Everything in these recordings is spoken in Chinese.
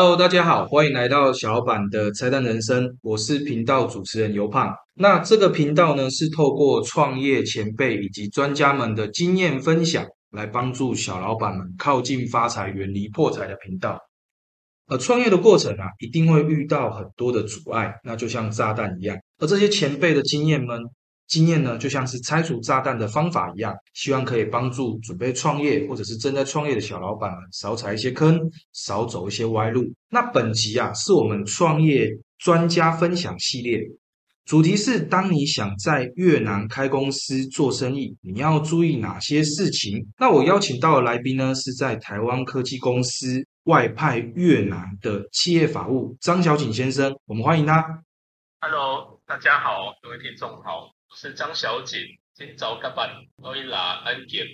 Hello，大家好，欢迎来到小老板的拆弹人生，我是频道主持人尤胖。那这个频道呢，是透过创业前辈以及专家们的经验分享，来帮助小老板们靠近发财、远离破财的频道。而创业的过程啊，一定会遇到很多的阻碍，那就像炸弹一样。而这些前辈的经验们。经验呢，就像是拆除炸弹的方法一样，希望可以帮助准备创业或者是正在创业的小老板们少踩一些坑，少走一些歪路。那本集啊，是我们创业专家分享系列，主题是当你想在越南开公司做生意，你要注意哪些事情？那我邀请到的来宾呢，是在台湾科技公司外派越南的企业法务张小景先生，我们欢迎他。Hello，大家好，各位听众好。是张小景，今早干班可以拿安检。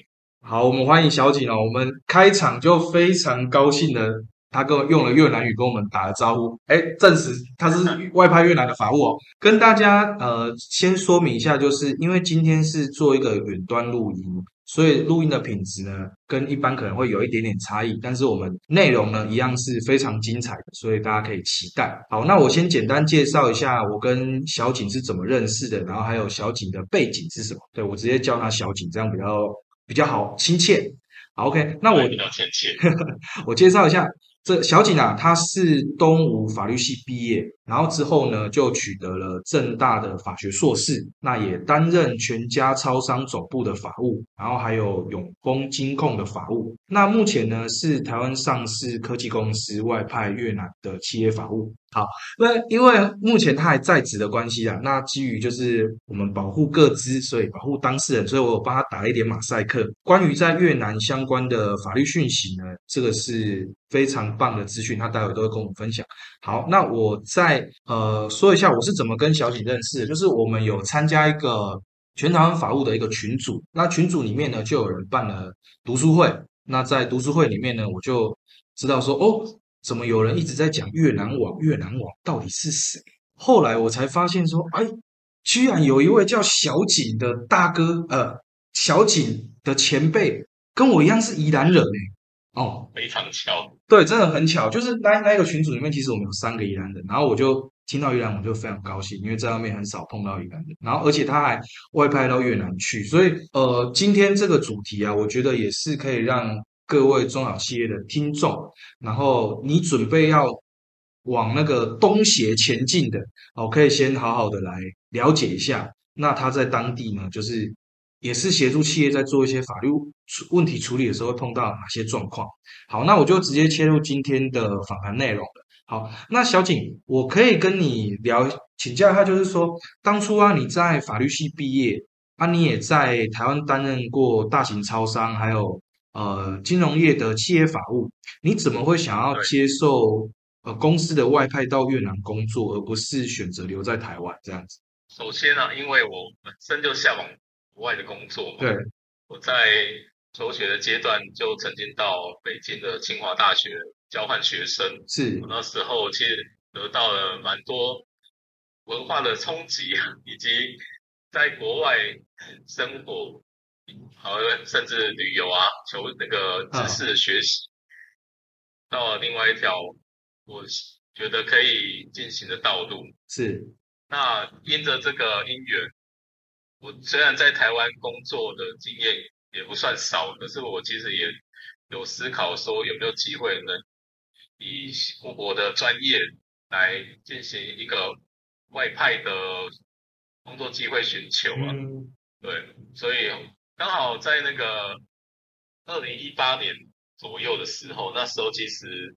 好，我们欢迎小景哦。我们开场就非常高兴的，他跟我用了越南语跟我们打了招呼，哎，证实他是外派越南的法务哦。跟大家呃先说明一下，就是因为今天是做一个远端录音。所以录音的品质呢，跟一般可能会有一点点差异，但是我们内容呢一样是非常精彩的，所以大家可以期待。好，那我先简单介绍一下我跟小景是怎么认识的，然后还有小景的背景是什么。对我直接叫他小景，这样比较比较好亲切。好，OK，那我比较亲切，我介绍一下。这小景啊，他是东吴法律系毕业，然后之后呢，就取得了正大的法学硕士，那也担任全家超商总部的法务，然后还有永丰金控的法务。那目前呢，是台湾上市科技公司外派越南的企业法务。好，那因为目前他还在职的关系啊，那基于就是我们保护各资，所以保护当事人，所以我帮他打了一点马赛克。关于在越南相关的法律讯息呢，这个是非常棒的资讯，他待会都会跟我们分享。好，那我在再呃说一下我是怎么跟小景认识的，就是我们有参加一个全台湾法务的一个群组，那群组里面呢就有人办了读书会，那在读书会里面呢，我就知道说哦。怎么有人一直在讲越南网？越南网到底是谁？后来我才发现说，哎，居然有一位叫小景的大哥，呃，小景的前辈跟我一样是宜兰人哎，哦，非常巧，对，真的很巧，就是那那个群组里面，其实我们有三个宜兰人，然后我就听到宜兰，我就非常高兴，因为在外面很少碰到宜兰人，然后而且他还外派到越南去，所以呃，今天这个主题啊，我觉得也是可以让。各位中小企业的听众，然后你准备要往那个东协前进的，哦，可以先好好的来了解一下。那他在当地呢，就是也是协助企业在做一些法律问题处理的时候，碰到哪些状况？好，那我就直接切入今天的访谈内容。好，那小景，我可以跟你聊请教一下，就是说，当初啊，你在法律系毕业啊，你也在台湾担任过大型超商，还有。呃，金融业的企业法务，你怎么会想要接受呃公司的外派到越南工作，而不是选择留在台湾这样子？首先呢，因为我本身就向往国外的工作。对，我在求学的阶段就曾经到北京的清华大学交换学生。是我，那时候其实得到了蛮多文化的冲击，以及在国外生活。好，甚至旅游啊，求那个知识学习，到了另外一条我觉得可以进行的道路。是，那因着这个因缘，我虽然在台湾工作的经验也不算少，可是我其实也有思考说有没有机会能以我的专业来进行一个外派的工作机会寻求啊。对，所以。刚好在那个二零一八年左右的时候，那时候其实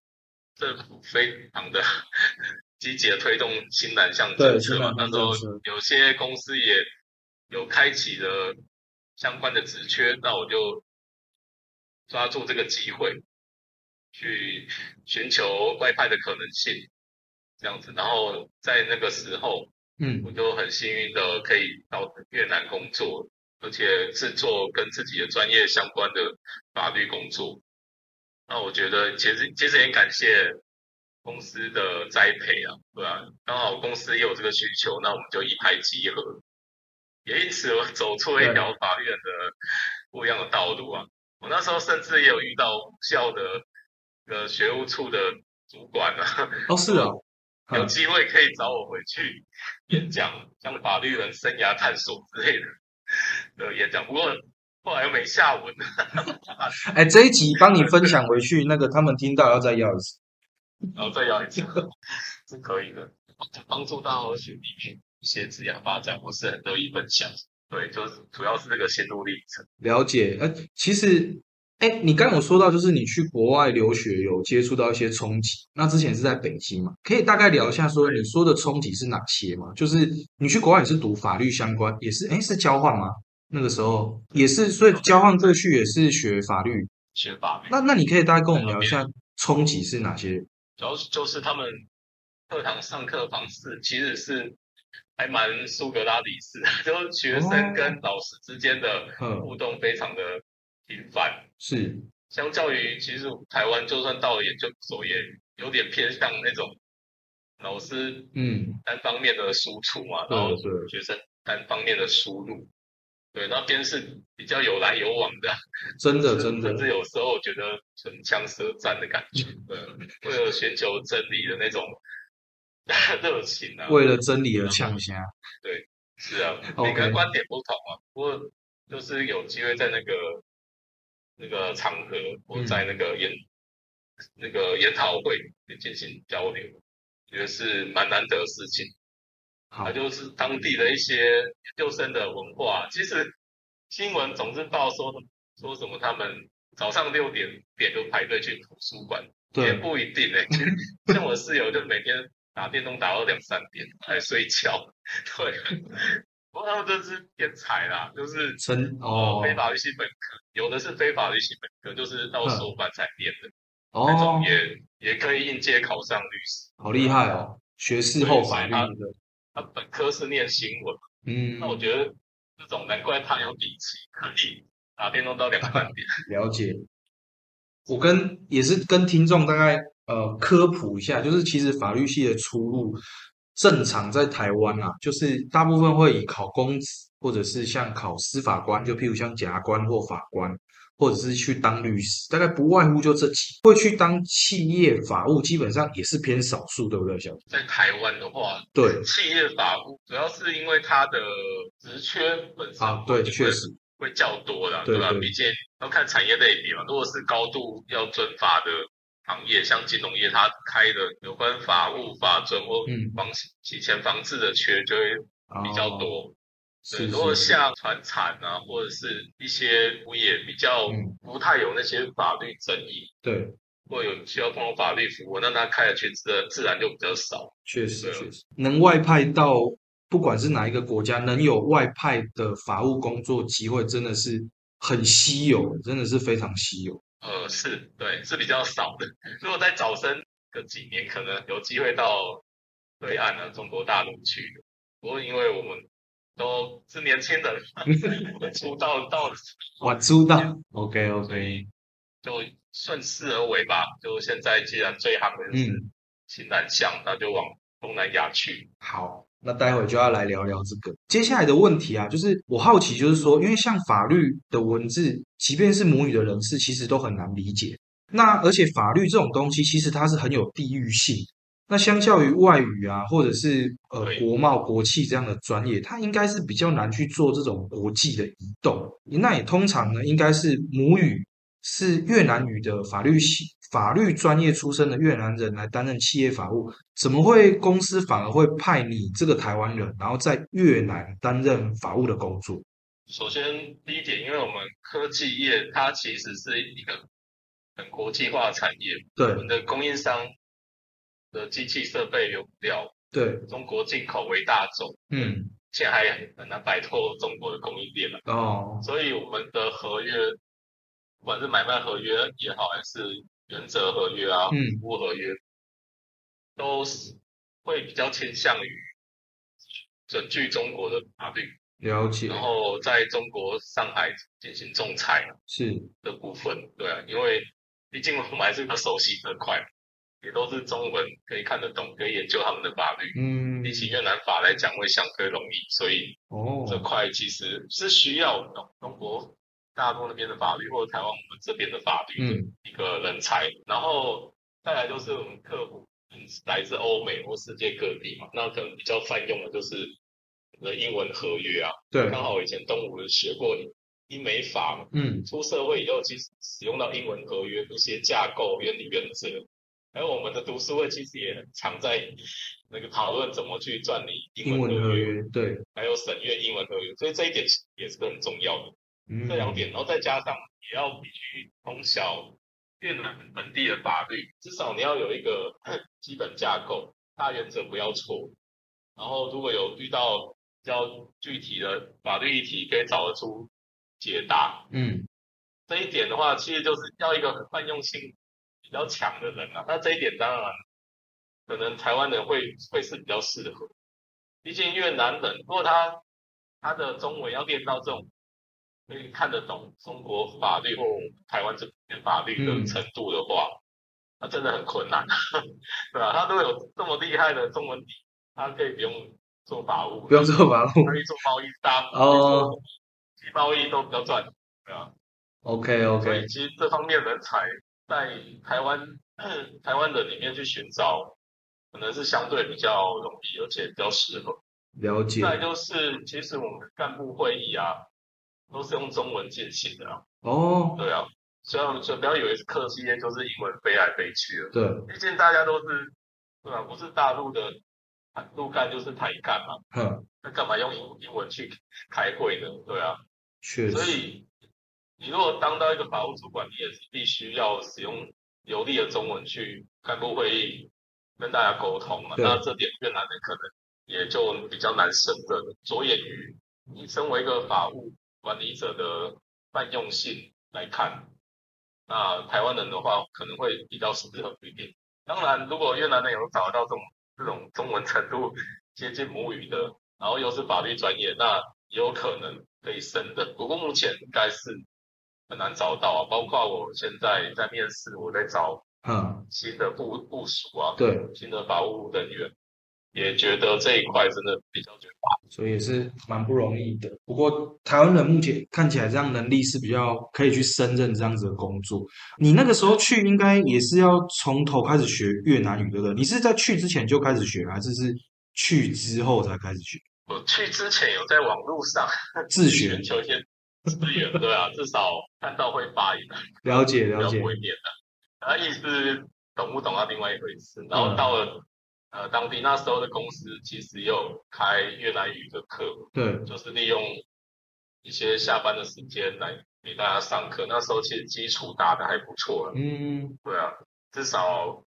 政府非常的 积极的推动新南向政策嘛，那时候有些公司也有开启了相关的职缺，那我就抓住这个机会去寻求外派的可能性，这样子，然后在那个时候，嗯，我就很幸运的可以到越南工作。而且是做跟自己的专业相关的法律工作，那我觉得其实其实也感谢公司的栽培啊，对吧？刚好公司也有这个需求，那我们就一拍即合，也因此我走错了一条法律人的不一样的道路啊。我那时候甚至也有遇到校的呃学务处的主管啊，哦，是哦，有机会可以找我回去演讲，像法律人生涯探索之类的的演讲。不过后来又没下文。哎，这一集帮你分享回去，那个他们听到要再要一次，然后再要一次。是可以的，帮助到学弟妹一些职业发展，我是很乐意分享。对，就是主要是这个心路历程。了解，呃，其实。哎，你刚有说到，就是你去国外留学有接触到一些冲击，那之前是在北京嘛？可以大概聊一下，说你说的冲击是哪些吗？就是你去国外也是读法律相关，也是哎是交换吗？那个时候也是，所以交换过去也是学法律，学法律。那那你可以大概跟我们聊一下冲击是哪些？主要就是他们课堂上课方式其实是还蛮苏格拉底式的，就是学生跟老师之间的互动非常的。频繁。是，相较于其实台湾，就算到了研究所，也有点偏向那种老师嗯。单方面的输出嘛，然后学生单方面的输入，对，那边是比较有来有往的，真的真的，甚至有时候觉得唇枪舌战的感觉，对，为了寻求真理的那种 热情啊，为了真理而呛虾，对，是啊，每个人观点不同啊，不过就是有机会在那个。那个场合，或在那个研那个研讨会进行交流，觉得是蛮难得的事情。好，就是当地的一些研究生的文化。其实新闻总是报说说什么，他们早上六点点就排队去图书馆，也不一定诶。像我室友就每天打电动打到两三点还睡觉，对。不过他们真是天才啦，就是真哦，非法律系本科，有的是非法律系本科，就是到硕班才念的，哦，那种也也可以应届考上律师，好厉害哦，学士后法律的，他本科是念新闻，嗯，那我觉得这种难怪他有底气，可以打电动到两三点。了解，我跟也是跟听众大概呃科普一下，就是其实法律系的出路。正常在台湾啊，就是大部分会以考公职，或者是像考司法官，就譬如像检察官或法官，或者是去当律师，大概不外乎就这几。会去当企业法务，基本上也是偏少数，对不对，小在台湾的话，对企业法务，主要是因为它的职缺本身啊，对，确实会较多的，对吧？毕竟要看产业类别嘛。如果是高度要遵法的。行业像金融业，它开的有关法务、法准或防洗钱防治的缺就会比较多。对，如果像船产啊，或者是一些物业比较不太有那些法律争议，对，或有需要通过法律服务，那他开的圈子自然就比较少。确实，确实，能外派到不管是哪一个国家，能有外派的法务工作机会，真的是很稀有，真的是非常稀有。呃，是对，是比较少的。如果在早生个几年，可能有机会到对岸的中国大陆去。不过因为我们都是年轻人，出道到晚出道，OK OK，就顺势而为吧。就现在既然最行的是新南向，那就往东南亚去。好。那待会就要来聊聊这个接下来的问题啊，就是我好奇，就是说，因为像法律的文字，即便是母语的人士，其实都很难理解。那而且法律这种东西，其实它是很有地域性。那相较于外语啊，或者是呃国贸、国企这样的专业，它应该是比较难去做这种国际的移动。那也通常呢，应该是母语是越南语的法律系。法律专业出身的越南人来担任企业法务，怎么会公司反而会派你这个台湾人，然后在越南担任法务的工作？首先第一点，因为我们科技业它其实是一个很国际化的产业，对，我们的供应商的机器设备原料，对，中国进口为大宗，嗯，现在还很难摆脱中国的供应链了，哦，所以我们的合约，不管是买卖合约也好，还是原则合约啊，服务合约，都是会比较倾向于准据中国的法律，了解。然后在中国上海进行仲裁是的部分，对啊，因为毕竟我们还是比较熟悉这块，也都是中文可以看得懂，可以研究他们的法律。嗯，比起越南法来讲会相对容易，所以哦，这块其实是需要中中国。大陆那边的法律，或者台湾我们这边的法律的一个人才，然后再来就是我们客户来自欧美或世界各地嘛，那可能比较泛用的就是的英文合约啊。对，刚好以前东吴学过英美法嘛，嗯，出社会以后其实使用到英文合约一些架构、原理、原则，还有我们的读书会其实也很常在那个讨论怎么去赚你英文合约，对，还有审阅英文合约，所以这一点也是很重要的。嗯，这两点，然后再加上也要必须从小越南本地的法律，至少你要有一个 基本架构，大原则不要错。然后如果有遇到比较具体的法律议题，可以找得出解答。嗯，这一点的话，其实就是要一个泛用性比较强的人啊。那这一点当然可能台湾人会会是比较适合，毕竟越南人如果他他的中文要练到这种。可以看得懂中国法律或台湾这边法律的程度的话，那真的很困难，对吧？他都有这么厉害的中文底，他可以不用做法务，不用做法务，可以做贸易商哦，做贸易都比较赚，对啊。OK OK，所以其实这方面人才在台湾 台湾的里面去寻找，可能是相对比较容易，而且比较适合。了解。再就是，其实我们干部会议啊。都是用中文进行的啊。哦，对啊，所以所以不要以为是客气，就是英文飞来飞去的。对，毕竟大家都是，对吧？不是大陆的陆干就是台干嘛。嗯。那干嘛用英英文去开会呢？对啊。确实。所以你如果当到一个法务主管，你也是必须要使用流利的中文去干部会议跟大家沟通嘛。那这点越南人可能也就比较难胜任，着眼于你身为一个法务。管理者的泛用性来看，那台湾人的话可能会比较适合一点。当然，如果越南人有找到这种这种中文程度接近母语的，然后又是法律专业，那也有可能可以升的。不过目前应该是很难找到啊。包括我现在在面试，我在找嗯新的部部署啊，对新的法务人员。也觉得这一块真的比较绝大，所以也是蛮不容易的。不过台湾人目前看起来这样能力是比较可以去胜任这样子的工作。你那个时候去应该也是要从头开始学越南语，对不对？你是在去之前就开始学，还是是去之后才开始学？我去之前有在网络上 自学，求一些资源，对啊，至少看到会发音，了解了解，不会念的。啊，意思懂不懂啊？另外一回事。然后到了。呃，当地那时候的公司其实也有开越南语的课，对，就是利用一些下班的时间来给大家上课。那时候其实基础打的还不错了，嗯，对啊，至少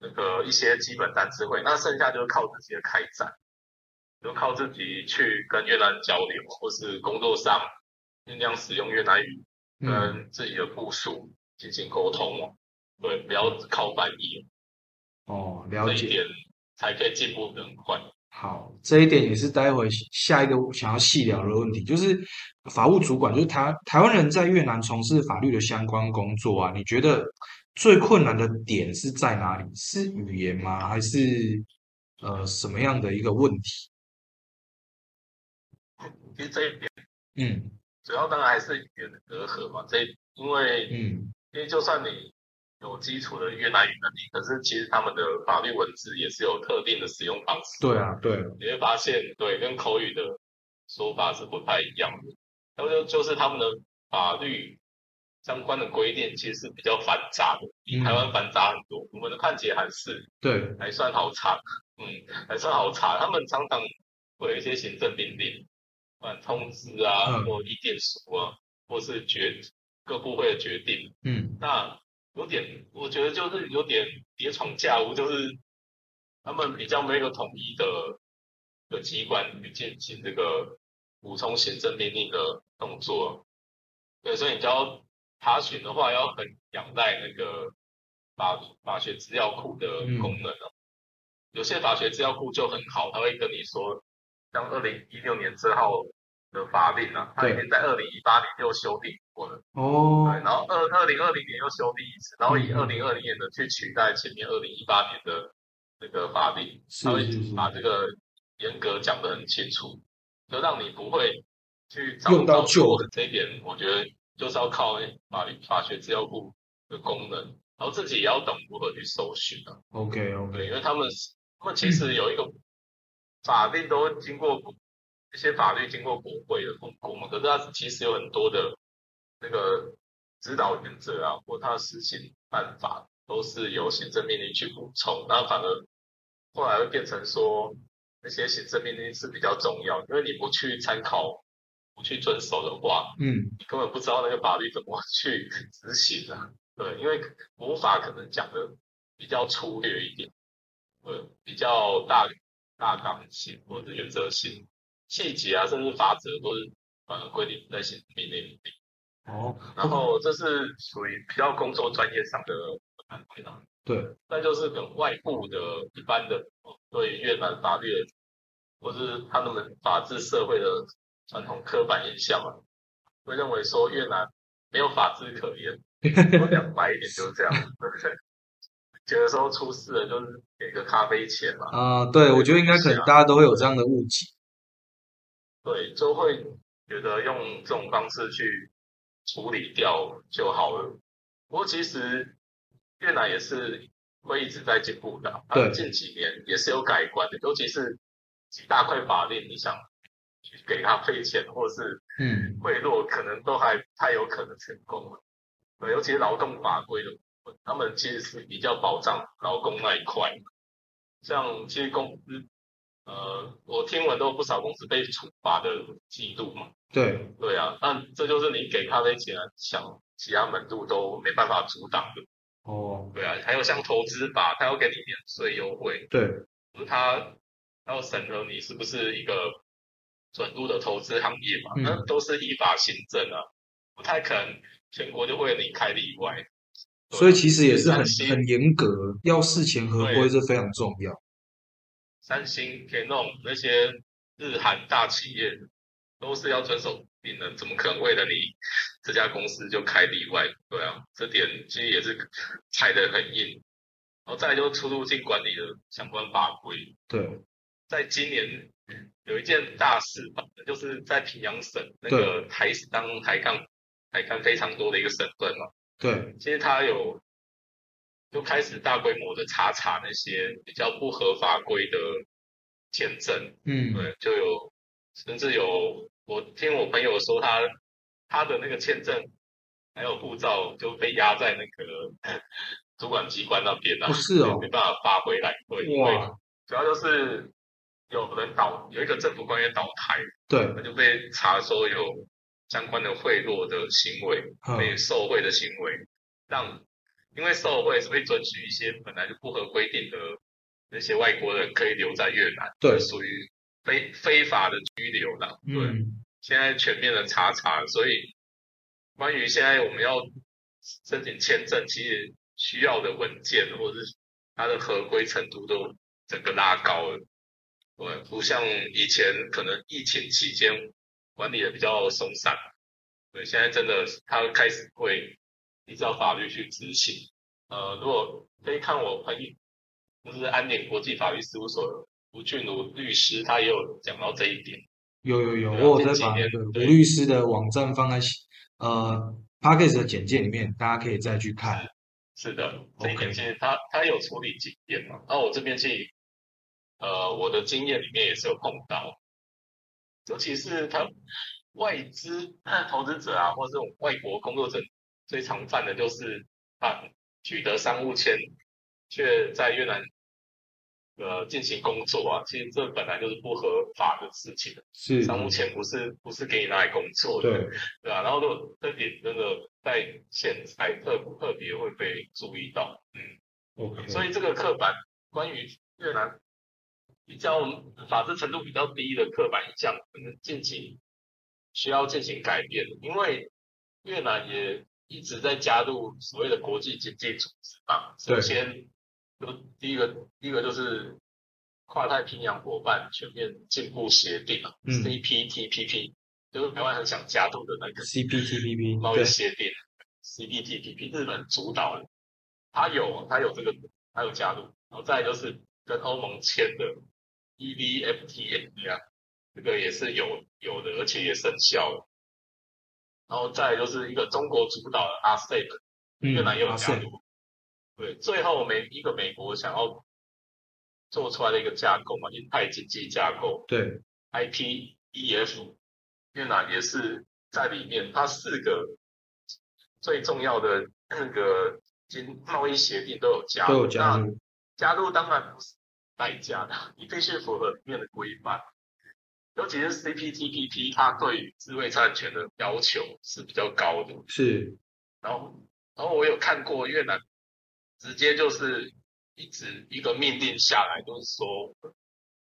那个一些基本单词会。那剩下就是靠自己的开展，就靠自己去跟越南交流，或是工作上尽量使用越南语跟自己的部署进行沟通哦。对，不要靠翻译。哦，了解。才可以进步的很快。好，这一点也是待会下一个想要细聊的问题，就是法务主管，就是台台湾人在越南从事法律的相关工作啊，你觉得最困难的点是在哪里？是语言吗？还是呃什么样的一个问题？其实这一点，嗯，主要当然还是语言的隔阂嘛。这因为，嗯，因为就算你。有基础的越南语能力，可是其实他们的法律文字也是有特定的使用方式。对啊，对，你会发现，对，跟口语的说法是不太一样的。然后就就是他们的法律相关的规定其实是比较繁杂的，比台湾繁杂很多。我们的判决还是对，还算好查，嗯，还算好查。他们常常会有一些行政命令、通知啊，或意见书啊，或是决各部会的决定，嗯，那。有点，我觉得就是有点叠床架屋，就是他们比较没有统一的的机关去进行这个补充行政命令的动作。对，所以你要查询的话，要很仰赖那个法法学资料库的功能哦。有些法学资料库就很好，他会跟你说，像二零一六年之后。的法令啊，它已经在二零一八年又修订过了哦，对，然后二二零二零年又修订一次，然后以二零二零年的去取代前面二零一八年的那个法令，他会把这个严格讲得很清楚，就让你不会去用到旧的这一点，我觉得就是要靠法律法学资料库的功能然后自己也要懂如何去搜寻啊。OK OK，对，因为他们他们其实有一个法令都经过这些法律经过国会的通过嘛，可是它其实有很多的那个指导原则啊，或它的施行办法都是由行政命令去补充，那反而后来会变成说那些行政命令是比较重要，因为你不去参考、不去遵守的话，嗯，你根本不知道那个法律怎么去执行啊。对，因为国法可能讲的比较粗略一点，呃，比较大大纲性或者原则性，细节啊，甚至法则都是反而规定在行政命令里面。哦，然后这是属于比较工作专业上的安排啦。对，那就是跟外部的一般的对越南法律的，或是他们法治社会的传统刻板印象啊，会认为说越南没有法治可言。我讲白一点就是这样，对不对？觉得说出事了就是给个咖啡钱嘛，啊、对，我觉得应该可能大家都会有这样的误解。对，就会觉得用这种方式去处理掉就好了。不过其实越南也是会一直在进步的，它对近几年也是有改观的，尤其是几大块法令，你想去给他费钱或是嗯，贿赂，可能都还不太有可能成功了。对，尤其是劳动法规的部分，他们其实是比较保障劳工那一块。像其实公司，呃，我听闻都有不少公司被处罚的记录嘛。对，对啊，那这就是你给咖啡钱啊，想其他门路都没办法阻挡的。哦，对啊，还有像投资法，他要给你免税优惠，对，可是它要审核你是不是一个准入的投资行业嘛，嗯那都是依法行政啊，不太可能全国就为你开例外。所以其实也是很很严格，要事前合规是非常重要。三星、Canon 那些日韩大企业都是要遵守定的，怎么可能为了你这家公司就开例外？对啊，这点其实也是踩得很硬。然后再来就是出入境管理的相关法规，对，在今年有一件大事吧，就是在平阳省那个台当台干台干非常多的一个省份嘛，对，其实它有就开始大规模的查查那些比较不合法规的签证，嗯，对，就有甚至有我听我朋友说他他的那个签证还有护照就被压在那个主管机关那边了、不是哦。没办法发回来，对，因为哇，主要就是有人倒有一个政府官员倒台，对，他就被查说有相关的贿赂的行为，嗯。被受贿的行为，让因为受贿所以准许一些本来就不合规定的那些外国人可以留在越南，对属于非非法的拘留啦。对，嗯，现在全面的查查，所以关于现在我们要申请签证，其实需要的文件或者是它的合规程度都整个拉高了。对，不像以前可能疫情期间管理的比较松散，对，现在真的他开始会依照法律去执行。呃，如果可以看我朋友，就是安联国际法律事务所的吴俊如律师，他也有讲到这一点。有有有，我有在把那个吴对律师的网站放在呃 p a c k a g e 的简介里面，大家可以再去看。是的，这一点其实他他有处理经验嘛，然后我这边其实呃我的经验里面也是有碰到，尤其是他外资投资者啊，或者这种外国工作者最常犯的就是啊取得商务签，却在越南呃进行工作啊，其实这本来就是不合法的事情，是，商务签不是不是给你拿来工作的，对，对啊，然后这这点真的在现在特特别会被注意到，嗯，OK，所以这个刻板关于越南比较法治程度比较低的刻板印象，可能近期需要进行改变，因为越南也一直在加入所谓的国际经济组织嘛，首先就第一个第一个就是跨太平洋伙伴全面进步协定啊、嗯。CPTPP，就是台湾很想加入的那个 CPTPP，贸易，协定 CPTPP，日本主导的，它有它有这个，它有加入，然后再就是跟欧盟签的 E EVFTA 啊，这个也是有有的，而且也生效了。然后再就是一个中国主导的 RCEP，越南也有加嗯入，对，最后美一个美国想要做出来的一个架构嘛，印太经济架构，对，IPEF，越南也是在里面，它四个最重要的那个经贸易协定都有加都入，有加入，加入当然不是代价的，你必须符合里面的规范。尤其是 CPTPP，它对于智慧产权的要求是比较高的。是然后，然后我有看过越南，直接就是一直一个命令下来，就是说，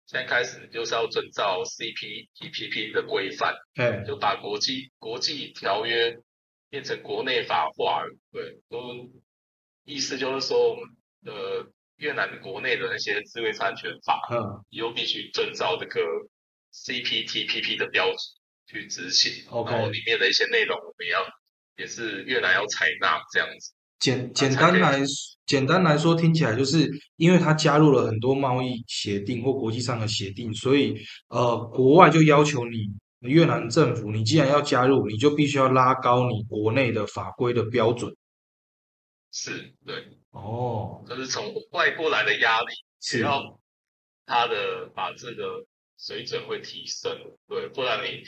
现在开始就是要遵照 CPTPP 的规范，对，就把国际国际条约变成国内法化了。对，都意思就是说，我们的越南国内的那些智慧产权法，嗯以后必须遵照这个 CPTPP 的标准去执行。OK 然后里面的一些内容，我们要也是越南要采纳这样子。简简单来简单来说，听起来就是因为它加入了很多贸易协定或国际上的协定，所以呃，国外就要求你越南政府，你既然要加入，你就必须要拉高你国内的法规的标准。是对，哦，就是从外过来的压力，只要他的把这个水准会提升，对，不然你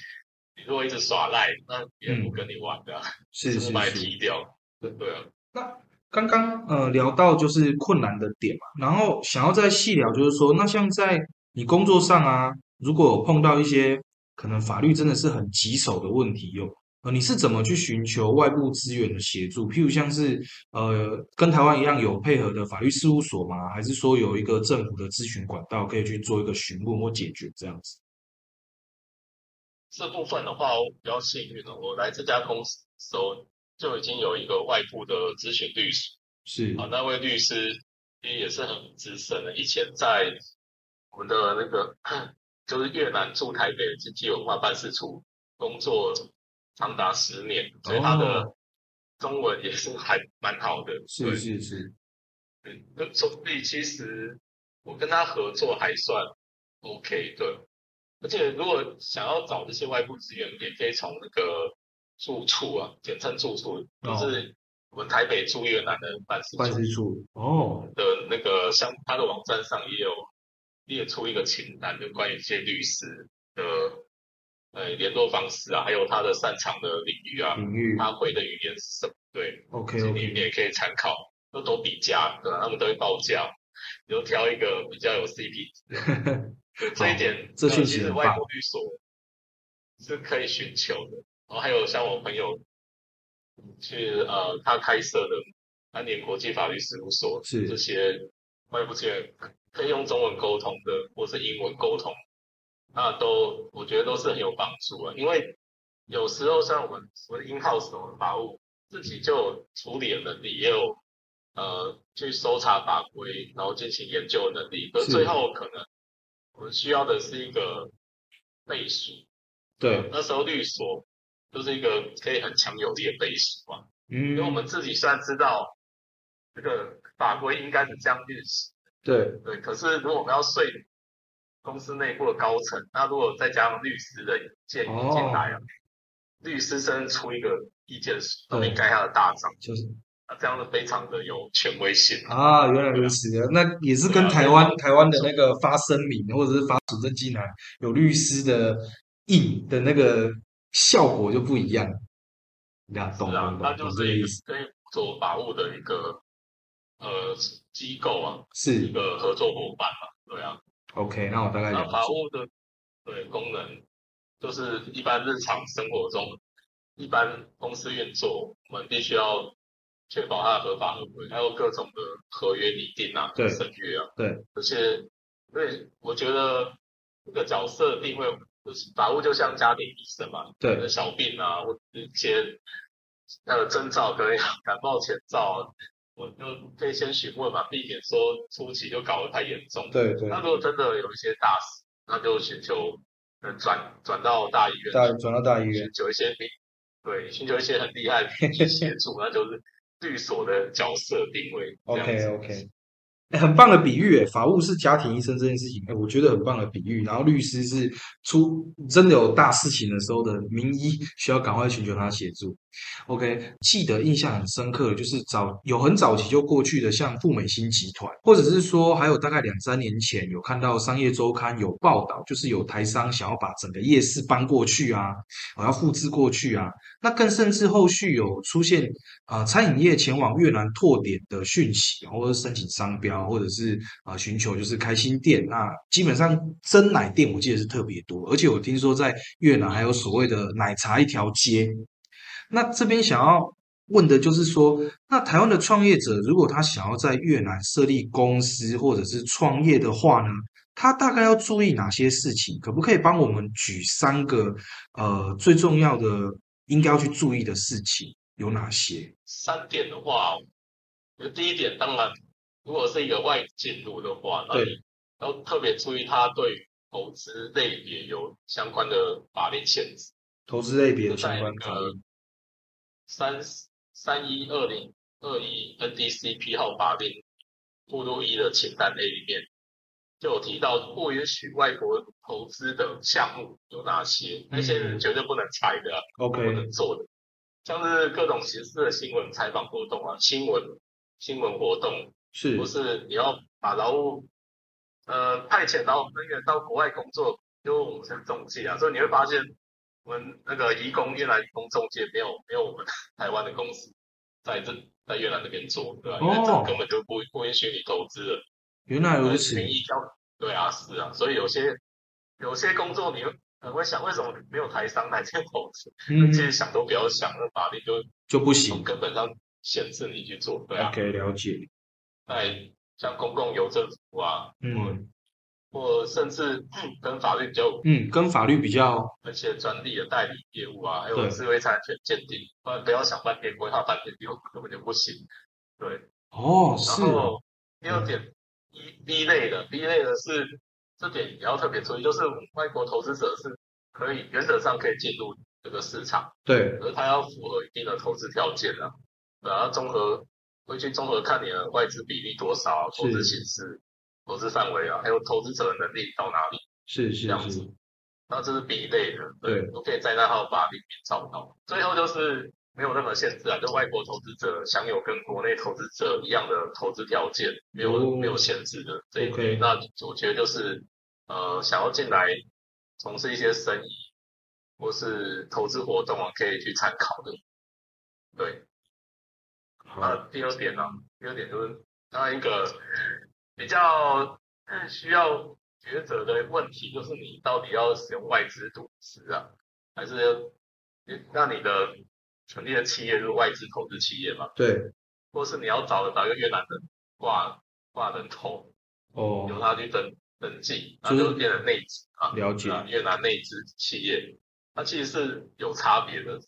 你如果一直耍赖，那别人不跟你玩的、啊，是是是把你是。踢掉。对对啊，那刚刚呃聊到就是困难的点嘛，然后想要再细聊，就是说，那像在你工作上啊，如果有碰到一些可能法律真的是很棘手的问题哟，呃，你是怎么去寻求外部资源的协助？譬如像是呃跟台湾一样有配合的法律事务所吗？还是说有一个政府的咨询管道可以去做一个询问或解决这样子？这部分的话，我比较幸运的，我来这家公司的时候就已经有一个外部的咨询律师是啊，那位律师也也是很资深的，以前在我们的那个 就是越南驻台北经济文化办事处工作长达十年，所以他的中文也是还蛮好的。是是是，嗯，那所以其实我跟他合作还算 OK 对，而且如果想要找这些外部资源，也可以从那个住处啊，简称住处，就是我们台北驻越南的办事处办事处哦，的那个，像他的网站上也有列出一个清单，就关于一些律师的呃联络方式啊，还有他的擅长的领域啊，领域他会的语言是什么？对，，OK 这里 OK，面也可以参考，都都比价，对吧？他们都会报价，你就挑一个比较有 CP 值。对这一点，这讯呃其实外国律所是可以寻求的。然后还有像我朋友去呃他开设的安联国际法律事务所，是这些外部资源可以用中文沟通的，或是英文沟通，那都我觉得都是很有帮助啊。因为有时候像我们我们 in house 的我们法务自己就有处理的能力，也有呃去搜查法规，然后进行研究的能力，可最后可能我们需要的是一个背书。对，那时候律所就是一个可以很强有力的背书嘛，嗯因为我们自己虽然知道这个法规应该是这样运行，对对，可是如果我们要说服公司内部的高层，那如果再加上律师的建议哦。进来啊，律师生出一个意见书，上面对盖他的大章，就是。那这样的非常的有权威性。啊，原来如此，那也是跟台湾台湾的那个发声明或者是发处分进来有律师的印的那个效果就不一样。你看，懂是啊懂，懂，它就是一个做法务的一个呃机构啊，是。一个合作伙伴嘛，对啊。OK，那我大概那了解。法务的对功能，就是一般日常生活中，一般公司运作，我们必须要确保它的合法合规，还有各种的合约拟定啊、对审阅啊，对，而且，对，我觉得这个角色定位，就是法务就像家庭医生嘛，对小病啊，或者一些呃征兆，可能 感冒前兆啊，我就可以先询问嘛，避免说初期就搞得太严重。对对那如果真的有一些大事，那就寻求呃转转到大医院，大转到大医院寻求一些厉对寻求一些很厉害的协助，那就是律所的角色定位。OK OK，哎，很棒的比喻，哎，法务是家庭医生这件事情，哎，我觉得很棒的比喻。然后律师是出真的有大事情的时候的名医，需要赶快寻求他协助。OK，记得印象很深刻，就是早有很早期就过去的，像富美新集团，或者是说还有大概两三年前有看到商业周刊有报道，就是有台商想要把整个夜市搬过去啊，我要复制过去啊。那更甚至后续有出现啊，餐饮业前往越南拓点的讯息，或者申请商标，或者是啊寻求就是开新店。那基本上真奶店我记得是特别多，而且我听说在越南还有所谓的奶茶一条街。那这边想要问的就是说，那台湾的创业者如果他想要在越南设立公司或者是创业的话呢，他大概要注意哪些事情？可不可以帮我们举三个呃最重要的应该要去注意的事情有哪些？三点的话，第一点当然，如果是一个外进入的话，那你要特别注意他对投资类别有相关的法律限制。投资类别的相关法律。三三一二零二一 NDC 批号法令附录一的清单 A 里面就有提到不允许外国投资的项目有哪些，那些人绝对不能猜的，OK，不能做的，像是各种形式的新闻采访活动啊，新闻新闻活动是，不是你要把劳务呃派遣劳务人员到国外工作，因为我们是中介啊，所以你会发现。我们那个移工越南移工中介没有没有我们台湾的公司在这 在越南那边做，对吧？因为这根本就不不允许你投资的。原来如此。对啊，是啊，所以有些有些工作你会可能会想，为什么没有台商来这投资？嗯，其实想都不要想，那法律就就不行，根本上限制你去做，对啊。可以了解。在像公共邮政服啊，嗯。或甚至跟法律比较，嗯，跟法律比较，而且专利的代理业务啊，还有智慧产权鉴定，不然不要想半天规划半天，就根本就不行。对，哦，是。然后第二点，B B 类的，B 类的是这点也要特别注意，就是外国投资者是可以原则上可以进入这个市场，对，而他要符合一定的投资条件啊，然后综合回去综合看你的外资比例多少，投资形式。投资范围啊，还有投资者的能力到哪里？是是这样子。那这是 B 类的，对，都可以在那号法里面找到。最后就是没有任何限制啊，就外国投资者享有跟国内投资者一样的投资条件，没有没有限制的这一点。那我觉得就是呃，想要进来从事一些生意或是投资活动啊，可以去参考的。对。那第二点呢？第二点就是当然一个。比较需要抉择的问题，就是你到底要使用外资独资啊，还是那你的成立的企业就是外资投资企业嘛？对。或是你要找的找一个越南人挂挂人头，哦，由他去登登记，那就变成内资啊。了解。越南内资企业，它其实是有差别的。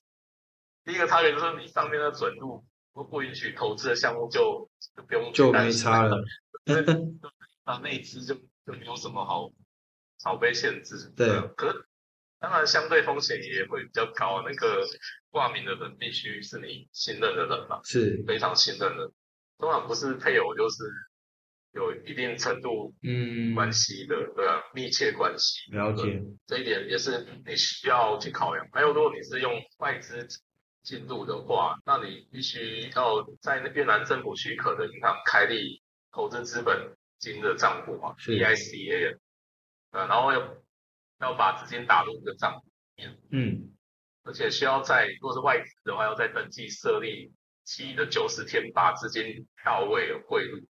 第一个差别就是你上面的准入不不允许投资的项目就就不用就没差了。那内资就就没有什么好好被限制。对，可是当然相对风险也会比较高。那个挂名的人必须是你信任的人嘛，是非常信任的。通常不是配偶，就是有一定程度嗯关系的，对啊，密切关系。了解，这一点也是你需要去考量。还有，如果你是用外资进入的话，那你必须要在越南政府许可的银行开立。投资资本金的账户嘛，EICA，呃，然后要要把资金打入这个账户里面，嗯，而且需要在如果是外资的话，要在登记设立期的九十天把资金到位汇入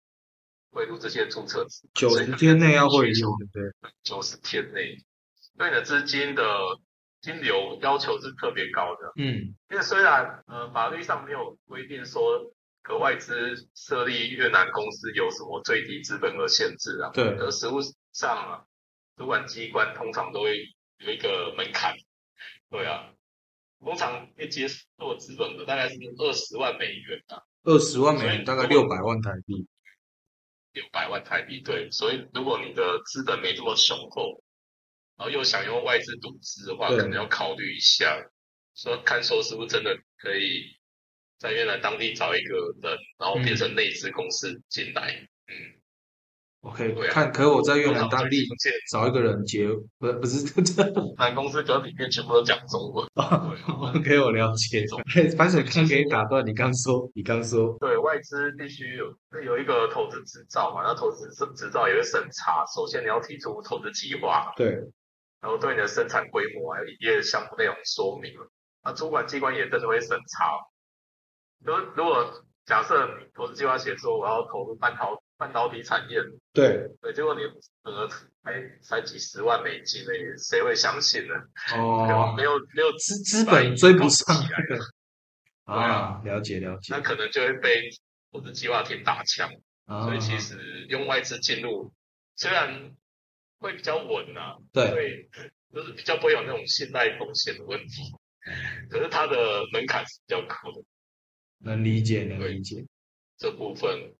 汇入这些注册资九十天内要汇入，对，九十天内，对你的资金的金流要求是特别高的，嗯，因为虽然呃法律上没有规定说。和外资设立越南公司有什么最低资本额限制啊？对，而实务上啊，主管机关通常都会有一个门槛。对啊，通常会接受资本额大概是二十万美元啊。二十万美元大概六百万台币。六百万台币，对。所以如果你的资本没这么雄厚，然后又想用外资独资的话，可能要考虑一下，说看说是不是真的可以。在越南当地找一个人，然后变成内资公司进来，嗯，OK，对啊看，可我在越南当地找一个人结，不是不是 这南公司隔里面全部都讲中文。对，OK，我了解。反正刚给你打断，你刚说，你刚说，对外资必须有有一个投资执照嘛，那投资执执照也会审查。首先你要提出投资计划，对，然后对你的生产规模还有营业项目内容说明。那主管机关也真的会审查。如如果假设你投资计划写说我要投入半导半导体产业，对，对，结果你呃才才几十万美金而已，谁会相信呢？哦，没有没有资资本追不上来的，啊，了解了解。那，可能就会被投资计划厅打枪。啊。所以其实用外资进入，虽然会比较稳啊，对，会就是比较不会有那种信贷风险的问题，可是它的门槛是比较高的能理解，能理解。这部分，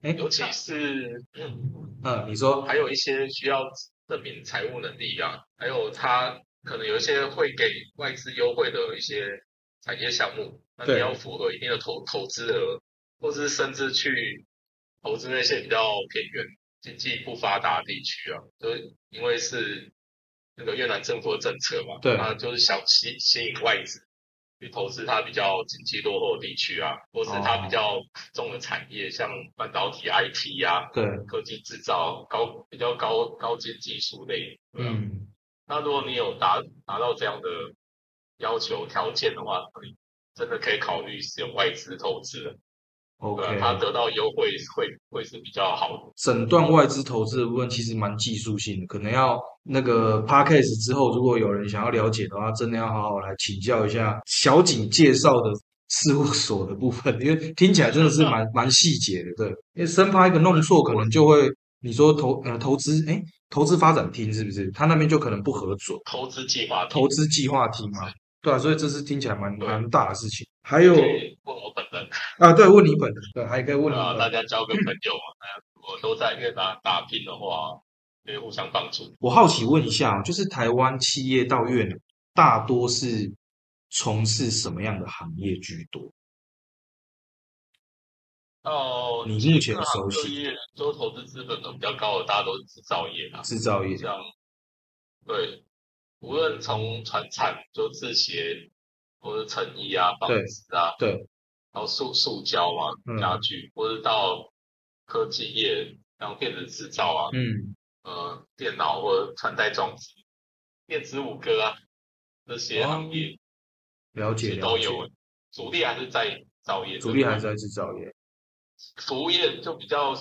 哎，尤其是嗯，嗯，你说，还有一些需要证明财务能力啊，还有他可能有一些会给外资优惠的一些产业项目，那对你要符合一定的投投资额，或是甚至去投资那些比较偏远、经济不发达地区啊，就是因为是那个越南政府的政策嘛，对。它就是想吸吸引外资去投资它比较经济落后的地区啊，或是它比较重的产业，像半导体、IT 啊、对，科技制造、高比较高高阶技术类，嗯，那如果你有达达到这样的要求条件的话，你真的可以考虑使用外资投资，OK。得到优惠会会是比较好的。诊断外资投资的部分其实蛮技术性的，可能要那个 podcast 之后，如果有人想要了解的话，真的要好好来请教一下小景介绍的事务所的部分，因为听起来真的是蛮 蛮细节的，对，因为生怕一个弄错，可能就会你说投呃投资，哎，投资发展厅是不是？他那边就可能不核准，投资计划投资计划厅嘛，对啊，所以这是听起来蛮蛮大的事情。还有问我本人，啊，对，问你本人，对，还可以问对啊。大家交个朋友嘛，大家如果都在越南打拼的话，可以互相帮助。我好奇问一下哦，就是台湾企业到越南，大多是从事什么样的行业居多？哦，你目前熟悉做投资资本的比较高的，大家都是制造业啦，制造业，像对，无论从船产就制鞋，或者成衣啊、纺对织啊，对，然后塑塑胶啊、嗯家具，或者到科技业，然后电子制造啊，嗯，呃，电脑或者穿戴装置、电子五哥啊这些行业了解了解，都有，主力还是在制造业，主力还是在制造业，服务业就比较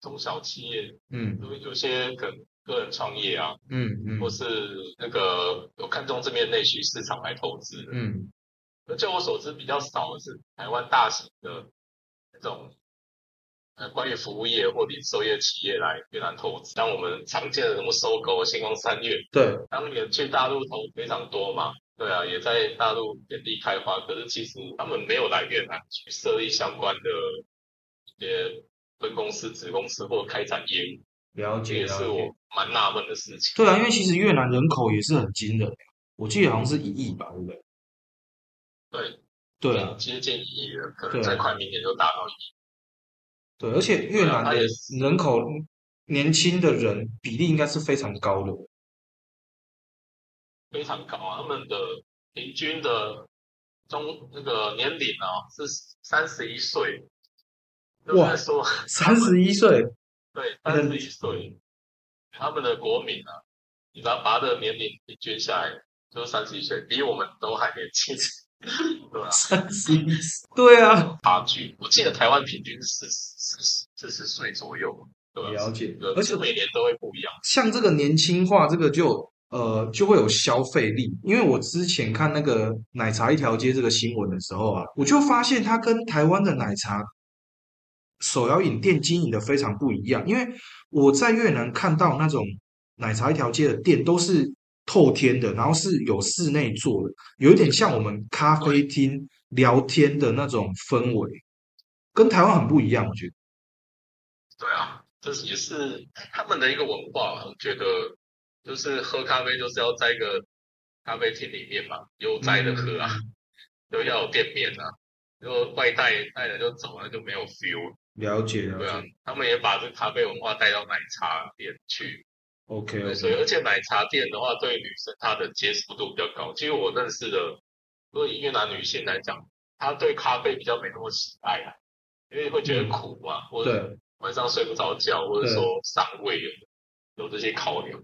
中小企业，嗯有有些可能个人创业啊，嗯嗯或是那个有看中这边内需市场来投资的。嗯，那就我所知，比较少的是台湾大型的那种呃关于服务业或零售业企业来越南投资，像我们常见的什么搜狗、星光三月，对，当年去大陆投非常多嘛。对啊，也在大陆遍地开花，可是其实他们没有来越南去设立相关的一些分公司、子公司或开展业务，这了解也是我。蛮纳闷的事情。对啊，因为其实越南人口也是很惊人，我记得好像是一亿吧，对不对？对，对啊，接近一亿了，可能再快明年就达到一亿。对，而且越南的人口年轻的人比例应该是非常高的，非常高啊，他们的平均的中那个年龄啊是三十一岁，就是哇说三十一岁，对三十一岁，他们的国民啊，你把把他的年龄平均下来，就是三十一岁，比我们都还年轻，对吧？三十一岁，对啊，差距，我记得台湾平均是四十四十岁左右？了解呃而且每年都会不一样。像这个年轻化，这个就呃就会有消费力。因为我之前看那个奶茶一条街这个新闻的时候啊，我就发现它跟台湾的奶茶手摇饮店经营的非常不一样。因为我在越南看到那种奶茶一条街的店都是透天的，然后是有室内做的，有一点像我们咖啡厅聊天的那种氛围，跟台湾很不一样。我觉得，对啊，这是也是他们的一个文化，我觉得就是喝咖啡就是要在一个咖啡厅里面嘛，悠哉的喝啊，就要有店面啊。如果外带带了就走了就没有 feel。了解了对啊，他们也把这个咖啡文化带到奶茶店去。，OK 对，所以而且奶茶店的话，对女生她的接受度比较高。其实我认识的，如果以越南女性来讲，她对咖啡比较没那么喜爱啊，因为会觉得苦嘛，或者，晚上睡不着觉，或者说伤胃有有这些考量。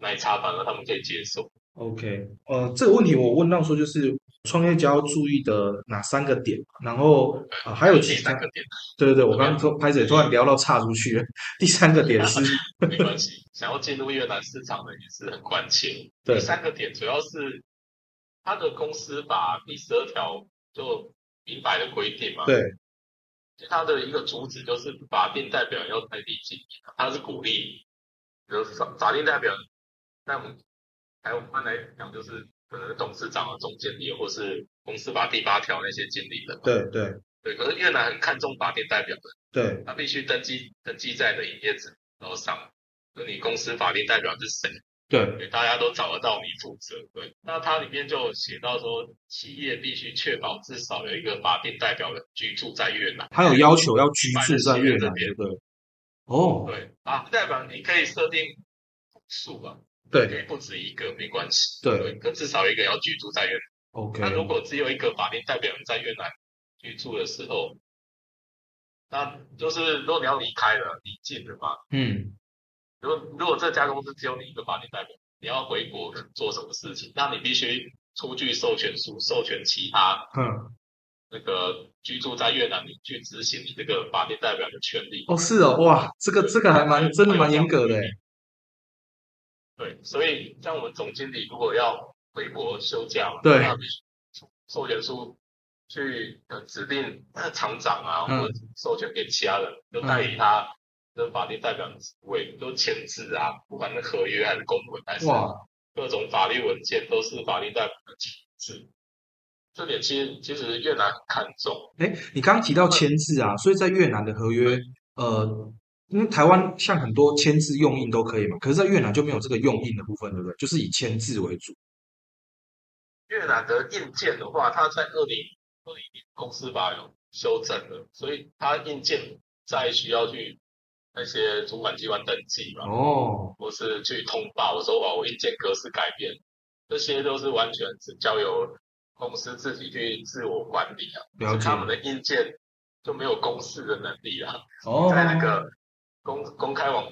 奶茶反而他们可以接受。OK，呃，这个问题我问到说，就是创业家要注意的哪三个点，然后呃还有第其他三，个点。对对对，我刚刚说拍子突然聊到岔出去。了。第三个点是，没关系，想要进入越南市场的也是很关切。第三个点主要是他的公司把第十二条就明白的规定嘛，对，他的一个主旨就是法定代表要在地经营，他是鼓励，就是法法定代表，在我们台湾来讲，就是可能董事长啊、总经理，或是公司法第八条那些经理的嘛。对对对，可是越南很看重法定代表人，对，他必须登记登记在你的营业执照上，就你公司法定代表是谁，对，对，大家都找得到你负责。对，那它里面就有写到说，企业必须确保至少有一个法定代表人居住在越南。他有要求要居住在越南，这边？哦，对啊，代表你可以设定数吧，对。可以不止一个没关系。对。可至少有一个要居住在越南。，OK，那如果只有一个法定代表人在越南居住的时候，那就是如果你要离开了，离境了嘛，嗯，如果如果这家公司只有你一个法定代表，你要回国做什么事情，那你必须出具授权书，授权其他嗯，那个居住在越南你去执行你这个法定代表的权利。哦，是哦，哇，这个这个还蛮真的蛮严格的诶，对，所以像我们总经理如果要回国休假嘛，对。他必须授权书去呃指定呃厂长啊，嗯。或者授权给其他人，就代理他的法定代表的职位，都签字啊，不管是合约还是公文还是，各种法律文件，都是法定代表的签字。这点其实其实越南很看重，哎，你刚刚提到签字啊，所以在越南的合约，呃，因为台湾像很多签字用印都可以嘛，可是在越南就没有这个用印的部分，对不对？就是以签字为主。越南的印件的话，它在二零二零年公司法有修正了，所以它印件在需要去那些主管机关登记嘛，哦，或是去通报说哦，我印件格式改变，这些都是完全是交由公司自己去自我管理啊，了解他们的印件就没有公示的能力啊，哦，在那个公公开网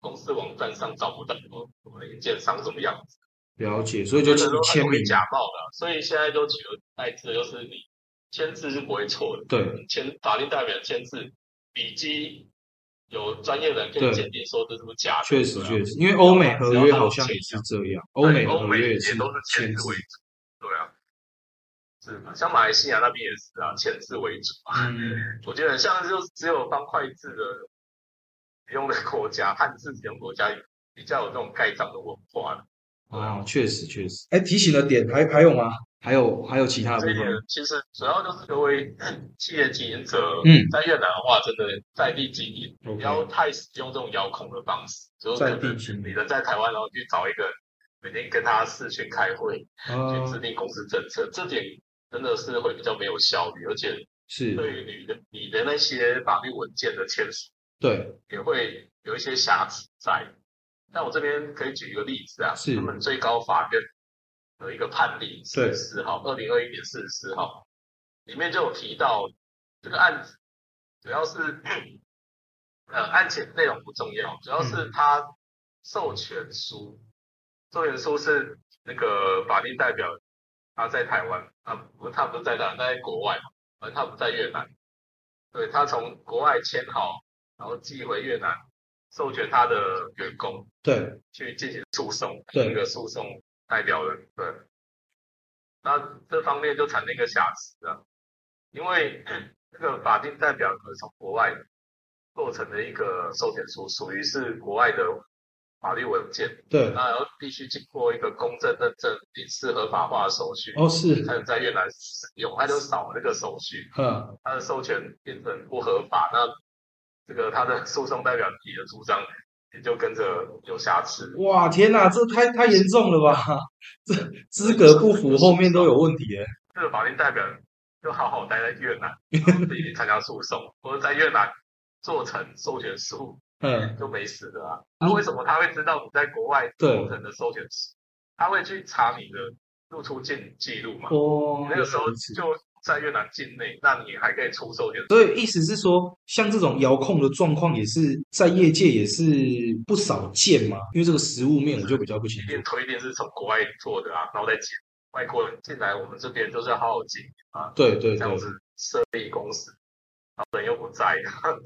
公司网站上找不到我们的印件长什么样子。了解，所以就有的时候它会签名，假冒的，所以现在都取而代之的就是你签字是不会错的，对，签法定代表签字，笔迹有专业人可以鉴定说这是不是假的，确实确实，因为欧美合约好像也是这样，欧美欧美合约也是也都是签签字。字为，主，对啊，是嘛？像马来西亚那边也是啊，签字为主啊，嗯，我觉得很像就只有方块字的使用的国家，汉字使用国家比较有这种盖章的文化的。哦，确实确实，哎，提醒的点还还有吗？还有还有其他的一点分？其实主要就是各位企业经营者，嗯在越南的话，真的在地经营不要太使用这种遥控的方式，就是在地经营你人在台湾，然后去找一个每天跟他视讯开会，去制啊，定公司政策，这点真的是会比较没有效率，而且是，对于你的你的那些法律文件的签署对，也会有一些瑕疵在。那我这边可以举一个例子啊，是。他们最高法院有一个判例，四对十四号，二零二一年四十四号，里面就有提到这个案子主要是 呃案情内容不重要，主要是他授权书，授权书是那个法定代表他在台湾啊，不，他不是在台湾，他在国外嘛，而他不在越南，对他从国外签好，然后寄回越南，授权他的员工对，去进行诉讼，对。那个诉讼代表人，对，那这方面就产生一个瑕疵啊，因为这个法定代表人从国外做成的一个授权书，属于是国外的法律文件，对，那然后必须经过一个公证认证、领事合法化的手续，哦，是，才能在越南使用，他就少了这个手续，嗯，他的授权变成不合法，那这个他的诉讼代表提的主张也就跟着有瑕疵。哇，天哪，这太太严重了吧？这资格不符，后面都有问题耶。这个法定代表就好好待在越南，自己参加诉讼，或者在越南做成授权书嗯，就没事的啊。那、为什么他会知道你在国外做成的授权书？他会去查你的入出境记录嘛？哦那个时候就在越南境内，那你还可以出授权书。所以意思是说，像这种遥控的状况，也是在业界也是不少见嘛。因为这个实物面我就比较不清楚。推定是从国外做的啊，然后再进外国人进来，我们这边就是要好好经营啊，对对对这样，子设立公司，然后人又不在，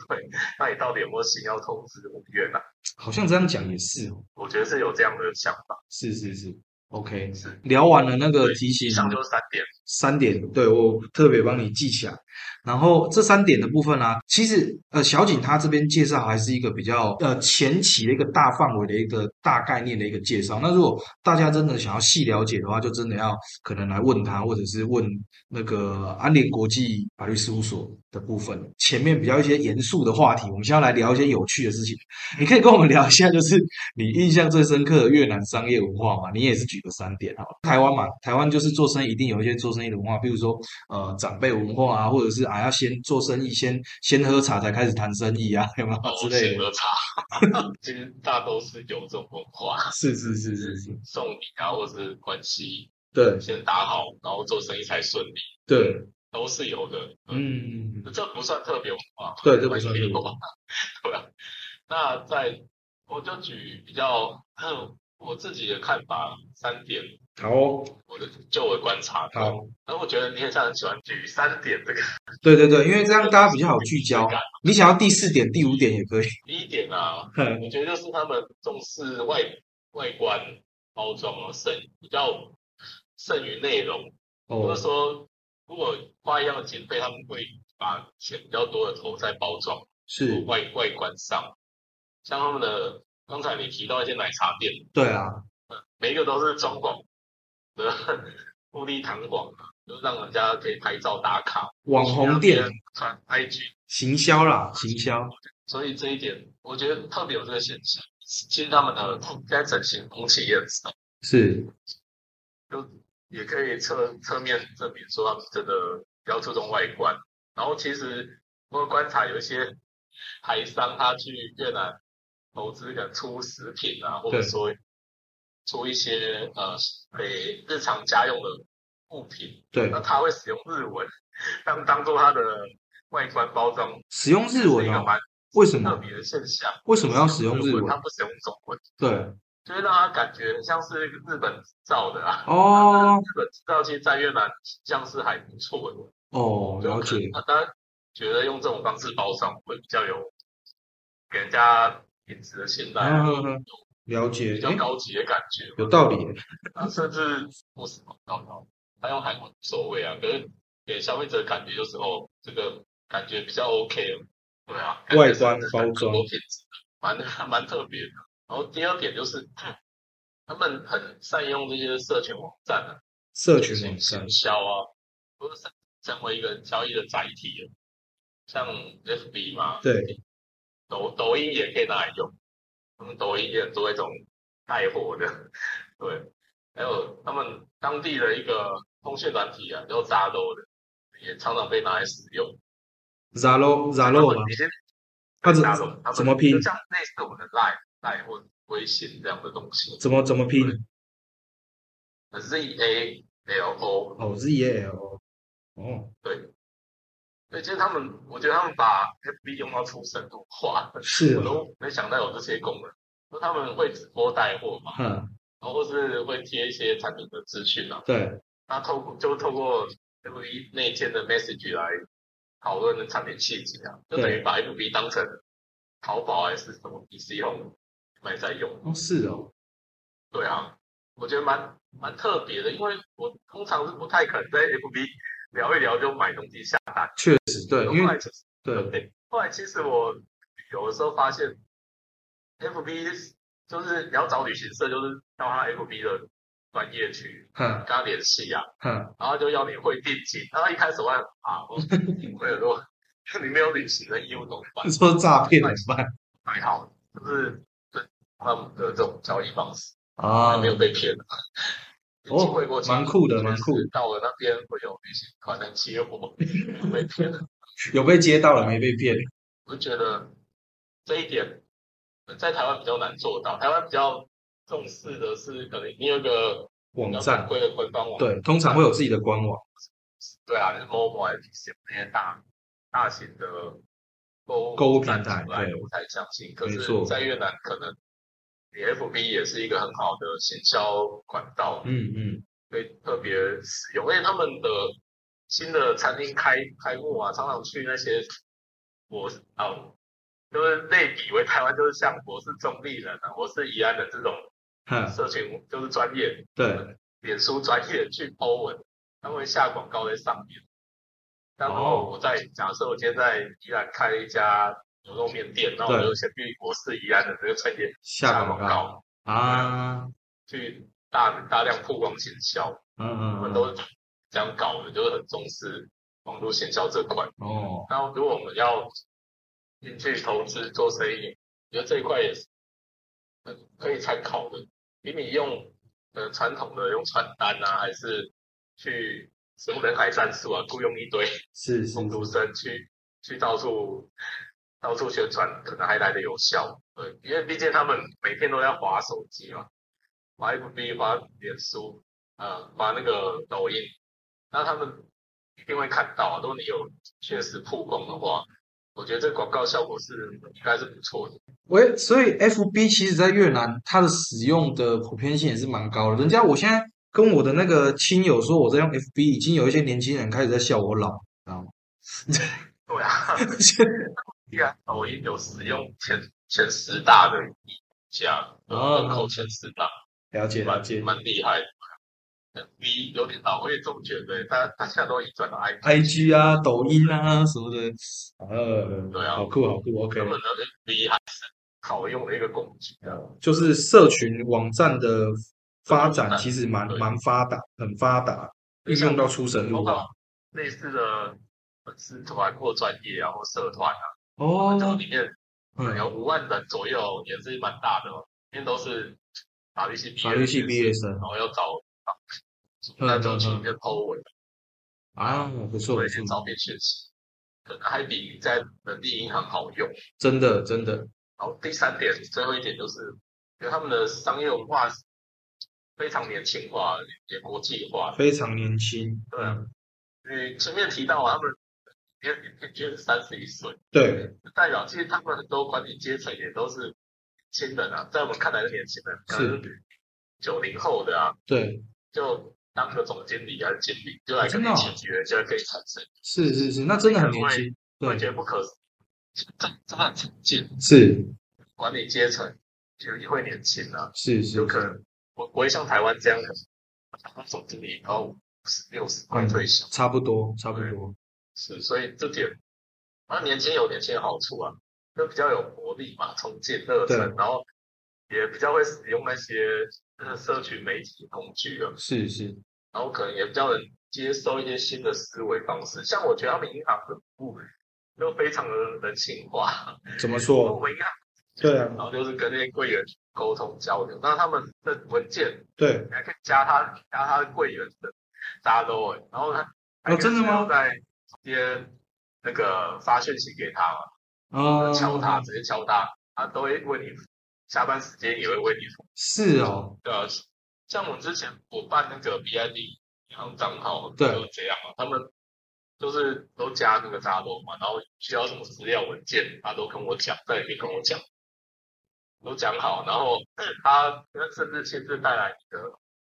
对，那你到底有没有心要投资五元啊？好像这样讲也是哦。我觉得是有这样的想法，是是是，OK。聊完了那个对提醒以上就是三点，三点，对我特别帮你记起来。然后这三点的部分呢、其实呃，小景他这边介绍还是一个比较呃前期的一个大范围的一个大概念的一个介绍。那如果大家真的想要细了解的话，就真的要可能来问他，或者是问那个安联国际法律事务所的部分。前面比较一些严肃的话题，我们先要来聊一些有趣的事情。你可以跟我们聊一下，就是你印象最深刻的越南商业文化嘛？你也是举个三点好了。台湾嘛，台湾就是做生意一定有一些做生意的文化，比如说呃长辈文化啊，或者是啊要先做生意，先先喝茶才开始谈生意啊，有没有之类的？先喝茶，其实大都是有这种文化，是是是是是，送礼啊，或是关系对先打好，然后做生意才顺利，对，都是有的。嗯，这不算特别文化，对这不算特别文化，对吧。那在我就举比较 我自己的看法三点，好哦，我的就我的观察。好，那我觉得你很像很喜欢举三点这个对对对，因为这样大家比较好聚焦。你想要第四点、第五点也可以。第一点啊，嗯 我觉得就是他们重视外外观包装啊，胜比较胜于内容。或者哦，说，如果花一样的经费，他们会把钱比较多的投在包装。是，外外观上，像他们的刚才你提到一些奶茶店，对啊，每一个都是装潢的富丽堂皇啊，就让人家可以拍照打卡。网红店传 IG，行销啦，行销，所以这一点我觉得特别有这个现象。其实他们的现在整形风气也很少，是，就也可以侧侧面证明说他们真的比较注重外观。然后其实我观察有一些台商他去越南投资，可能出食品啊，或者说出一些呃给日常家用的物品，对。那，他会使用日文当当做他的外观包装，使用日是文哦，一个蛮为什么？特别的现象。为什么要使用日文？他不使用中文，对，就会让他感觉像是日本造的啊。哦，日本制造其实在越南像是还不错的，哦，了解，他当然觉得用这种方式包装会比较有给人家品质的信赖，了解比，较高级的感觉。有道理耶，啊，甚至不什么高高，他用韩文无所谓啊，可是给消费者感觉就是哦这个感觉比较 OK，对啊，外观包装蛮 蛮特别的。然后第二点就是，他们很善用这些社群网站啊，社群网站行，销啊，都是成为一个交易的载体了。像 FB 嘛，对，抖抖音也可以拿来用，他们抖音也很多一种带货的，对，还有他们当地的一个通讯软体啊，叫 Zalo 的，也常常被拿来使用。Zalo 他 Zalo 吗？们已经它怎他怎么拼就像类似我们的 Line Line 或微信这样的东西怎么怎么拼？，Z A L O，哦，Z A L，哦，对。对，其实他们，我觉得他们把 FB 用到出神入化，是哦，我都没想到有这些功能。就他们会直播带货嘛，嗯，然后或是会贴一些产品的资讯啊，对，那透过就透过 FB 内建的 message 来讨论的产品细节啊，就等于把 FB 当成淘宝还是什么 PC Home 卖在用。哦，是哦，对啊，我觉得蛮蛮特别的，因为我通常是不太可能在 FB 聊一聊就买东西下单。确实对，因为后来其实对，对，后来其实我有的时候发现，FB 就是你要找旅行社，就是到他 FB 的专业去哼跟他联系啊，嗯，然后就要你会定金，然后一开始我还啊，我会很多，你没有旅行的义务怎么办？说诈骗怎么办？还好，就是对他们的这种交易方式，啊还没有被骗。哦机会过蛮酷的蛮酷到了那边会有旅行团来接我，被骗了。有被接到了没被骗？我就觉得这一点在台湾比较难做到，台湾比较重视的是可能你有个网站正规的官方网，对，通常会有自己的官网。对啊，就是 mobile app 那些大大型的购购物平台对我才相信。可是，在越南可能你 FB 也是一个很好的行销管道，嗯嗯，可以特别使用，因为他们的新的餐厅开开幕啊，常常去那些我啊，就是类比为台湾，就是像我是中立人啊，我是宜安的这种，社群，就是专业对，脸书专业去 po 文，他们会下广告在上面。然哦。后我在假设我今天在宜兰开一家牛肉面店，然后我对就先去我是宜安的这个菜店下广广告啊，去大大量曝光行销。嗯我嗯我，们都是这样搞的，就是很重视网络行销这块。哦，然后如果我们要进去投资做生意，我觉得这一块也是呃可以参考的，比你用呃传统的用传单啊，还是去什么人海战术啊，雇佣一堆是是工读，生去去到处到处宣传，可能还来得有效。对，因为毕竟他们每天都在划手机嘛，划 FB、划脸书，呃，划那个抖音，那他们一定会看到啊。如果你有确实曝光的话，我觉得这个广告效果是应该是不错的。喂，所以 FB 其实在越南它的使用的普遍性也是蛮高的。人家我现在跟我的那个亲友说我在用 FB，已经有一些年轻人开始在笑我老，知道吗？对啊，既然抖音有使用前前十大的一家，哦人口前十大，了解了解。蛮厉害的。V 有点老，我也这么觉得。大大家都已转到 I IG 啊、抖音啊什么的，呃，对啊好酷好酷，OK，根本的 V 还是好用的一个工具啊。就是社群网站的发展嗯其实蛮蛮发达，很发达，运用到出神入化。类似的粉丝团或专业啊或社团啊，哦这，里面嗯，有五万人左右，也是蛮大的哦。因为都是法律系毕业，法律系毕业生然后要找嗯那种嗯嗯去里面 po 文，啊，不错不错，做一些招聘学习，可能还比在本地银行好用。真的真的，然后第三点，最后一点就是，因为他们的商业文化非常年轻化，也国际化。非常年轻。对啊你前面提到啊他们也平均三十一岁，对，代表其实他们很多管理阶层也都是新人啊，在我们看来是年轻人，可能是。九零后的啊，对，就当个总经理还是经理，就来跟你真的哦。签约，就可以产生，是是是，那真的很年轻。对，我觉得不可这真的很常见，是。管理阶层就也会年轻啊，是是。有可能我不会像台湾这样的，当总经理然后五十六十快退休，差不多差不多。是，所以这点，那年轻有年轻的好处啊，就比较有活力嘛，冲劲热忱，然后也比较会使用那些呃社群媒体工具啊，是是，然后可能也比较能接受一些新的思维方式。像我觉得他们银行的服务都非常的人性化，怎么说我说？们银行对啊然，后就是跟那些柜员沟通交流，那他们的文件对，你还可以加他加他的柜员的大家都会，然后他哦真的吗？在直接那个发讯息给他嘛，哦，敲他直接敲他，他都会为你下班时间也会为你。服务。是哦，对啊，像我们之前我办那个 BID 银行账号，对就是这样嘛，他们就是都加那个扎罗嘛，然后需要什么资料文件，他都跟我讲，在里面跟我讲，都讲好，然后他甚至亲自带来你的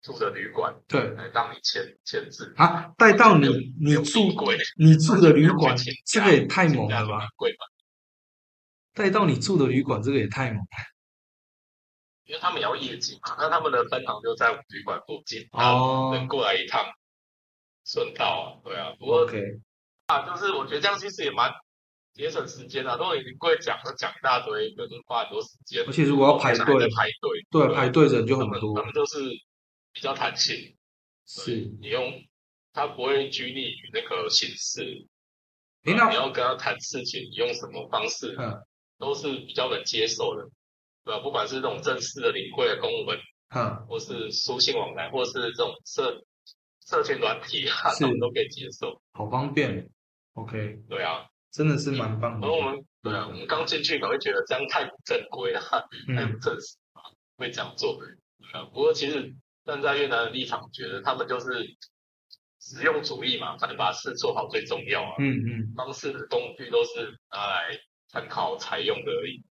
住的旅馆对来让你签签字。啊，带到你你住鬼，你住的旅馆这个也太猛了吧！？贵吧？带到你住的旅馆，这个也太猛了。因为他们也要业绩嘛，那他们的分行就在旅馆附近，哦能过来一趟顺道啊，对啊。不过，OK，啊，就是我觉得这样其实也蛮节省时间的、如果你会讲，都讲一大堆，就是花很多时间，而且如果要排队，排队，对，排队人就很多他很多，们就是比较弹性，是。你用他不会拘泥于那个形式，你那要跟他谈事情，你用什么方式，嗯都是比较能接受的，对吧？不管是这种正式的领会的公文，嗯，或是书信往来，或是这种社社群软体啊，是他们都可以接受，好方便，OK，对啊。真的是蛮棒的然后。我们对啊，我们刚进去可能会觉得这样太不正规了，太不嗯正式啊，会这样做。啊，不过其实站在越南的立场，觉得他们就是实用主义嘛，反正把事做好最重要啊。嗯嗯，方式的工具都是拿来参考采用的而已。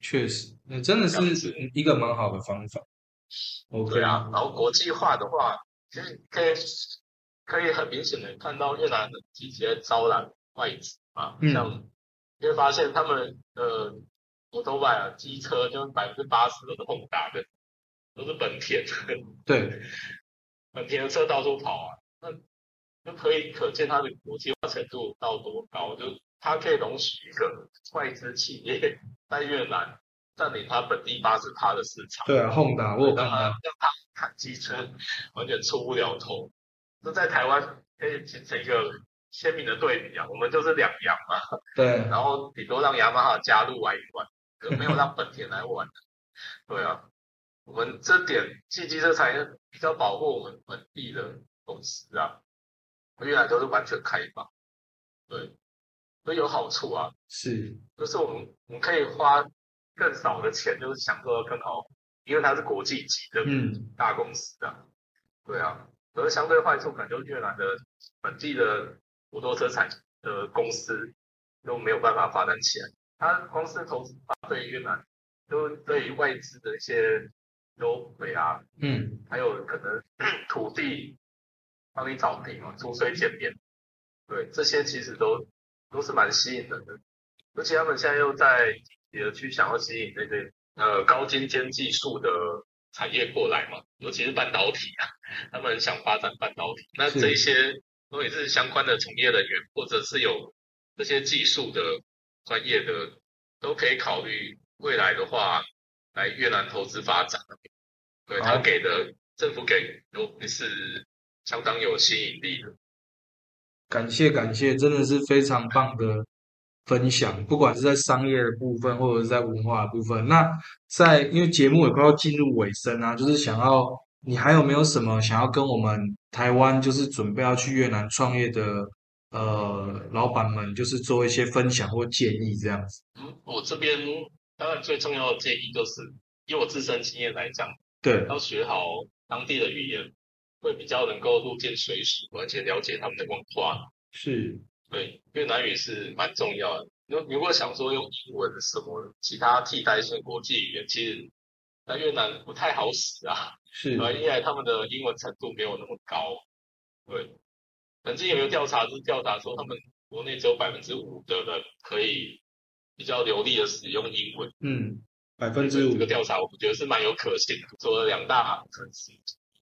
确实，那真的是一个蛮好的方法。OK，对啊，然后国际化的话，其实可以可以很明显的看到越南的积极在招揽外资啊，嗯像你会发现他们呃摩托拜啊，机车就是百分之八十都是宏达的，都是本田，对，本田的车到处跑啊，那就可以可见它的国际化程度到多高，就它可以容许一个外资企业 在越南占领它本地八十趴的市场。对啊，轰达我有看让他到，让他看机车完全出不了头。这在台湾可以形成一个鲜明的对比啊，我们就是两样嘛，对，然后顶多让雅马哈加入玩一玩，可没有让本田来玩的。对啊，我们这点汽机车产业比较保护我们本地的公司啊，越南都是完全开放，对，所以有好处啊。是，就是我们我们可以花更少的钱，就是享受到更好，因为它是国际级的嗯，大公司啊，对啊，可是相对坏处可能就是越南的本地的摩托车产的公司都没有办法发展起来，它公司投资对越南，都对于外资的一些优惠啊，嗯，还有可能 土地帮你找地嘛，租税减免，对，这些其实都都是蛮吸引人的。而且他们现在又在也去想要吸引那些呃高精尖技术的产业过来嘛，尤其是半导体啊，他们想发展半导体，那这一些如果你是相关的从业人员，或者是有这些技术的专业的，都可以考虑未来的话来越南投资发展。对他给的政府给都是相当有吸引力的。感谢感谢，真的是非常棒的分享，不管是在商业的部分，或者是在文化的部分。那在因为节目也快要进入尾声啊，就是想要你还有没有什么想要跟我们台湾就是准备要去越南创业的呃老板们，就是做一些分享或建议这样子？嗯，我这边当然最重要的建议就是，以我自身经验来讲，对，要学好当地的语言，会比较能够入境随俗，而且了解他们的文化。是，对，越南语是蛮重要的。如如果想说用英文什么其他替代性国际语言，其实在越南不太好使啊。是，对，因为他们的英文程度没有那么高。对，曾经有一个调查是调查说，他们国内只有百分之五的人可以比较流利的使用英文。嗯，百分之五这个调查我觉得是蛮有可信的，做了两大城市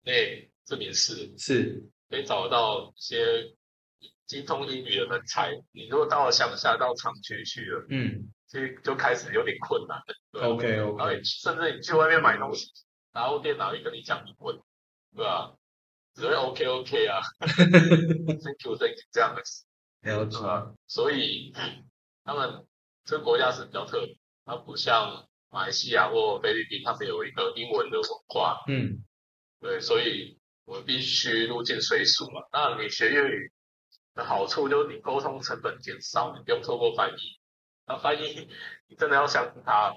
内这边是是，可以找到一些精通英语的人才。你如果到了乡下到厂区去了，嗯其实就开始有点困难了。对吧，OK 然后 OK，你甚至你去外面买东西，然后电脑也跟你讲英文，对吧？只会 OK OK 啊，Thank you Thank you 这样的，了解对，吧？所以他们这个国家是比较特别，它不像马来西亚或菲律宾，他们有一个英文的文化，嗯，对，所以我们必须入境随俗嘛。那你学粤语的好处就是你沟通成本减少，你不用透过翻译。那翻译你真的要相信他，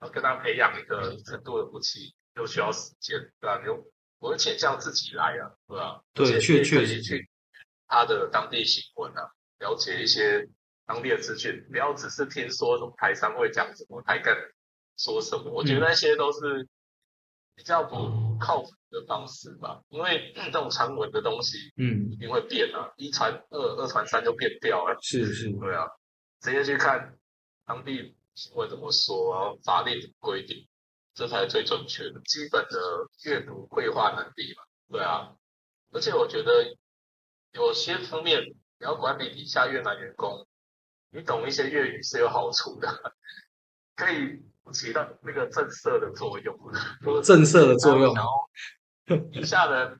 要跟他培养一个程度的默契，又需要时间，对吧、你就我会倾向自己来啊，对吧、对确确实去他的当地新闻啊，了解一些当地的资讯，不要只是听说什么台商会讲什么，台干说什么，我觉得那些都是比较不靠谱的方式吧，因为 这种传闻的东西嗯一，定会变啊，一传二，二传三就变掉了。是是，对啊，直接去看当地新闻怎么说，然后法律怎么规定，这才是最准确的。基本的阅读绘画能力嘛，对啊。而且我觉得有些方面，你要管理底下越南员工，你懂一些粤语是有好处的，可以起到那个震慑的作用，就 是震慑的作用。然后底下人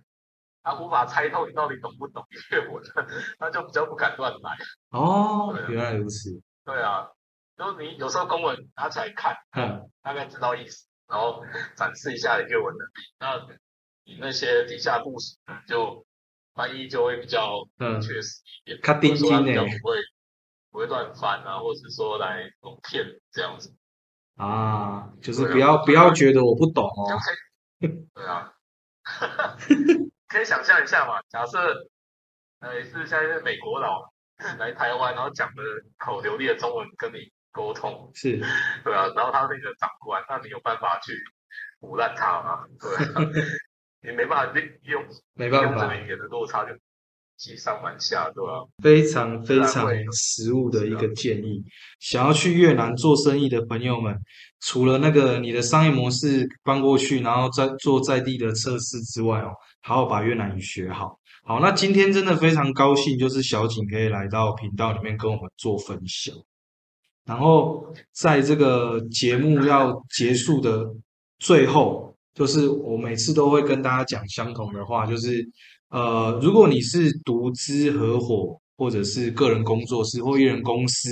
他无法猜透你到底懂不懂粤文，他就比较不敢乱来。哦原来如此，对啊，就是你有时候公文拿起来看，嗯，大概知道意思，然后展示一下你粤文能力。那你那些底下故事就翻译就会比较嗯。确实一点，他钉的。比较不会不会乱翻啊，或者是说来蒙骗这样子。啊，就是不要不要觉得我不懂哦。对啊，可以想象一下嘛，假设呃是现在是美国佬来台湾，然后讲的口流利的中文跟你沟通，是，对啊，然后他那个长官，那你有办法去唬烂他吗？对，你没办法用，没办法，这语言的落差就。喜上瞒下，对吧？非常非常实务的一个建议。想要去越南做生意的朋友们，除了那个你的商业模式搬过去，然后再做在地的测试之外哦，好好把越南语学好。好，那今天真的非常高兴，就是小景可以来到频道里面跟我们做分享。然后在这个节目要结束的最后，就是我每次都会跟大家讲相同的话，就是。呃，如果你是独资合伙，或者是个人工作室或一人公司，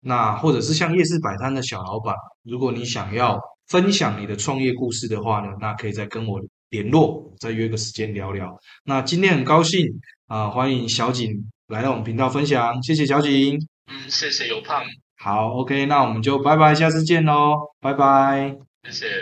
那或者是像夜市摆摊的小老板，如果你想要分享你的创业故事的话呢，那可以再跟我联络，再约个时间聊聊。那今天很高兴啊，欢迎小景来到我们频道分享，谢谢小景。嗯，谢谢有胖。好，OK，那我们就拜拜，下次见喽，拜拜。谢谢。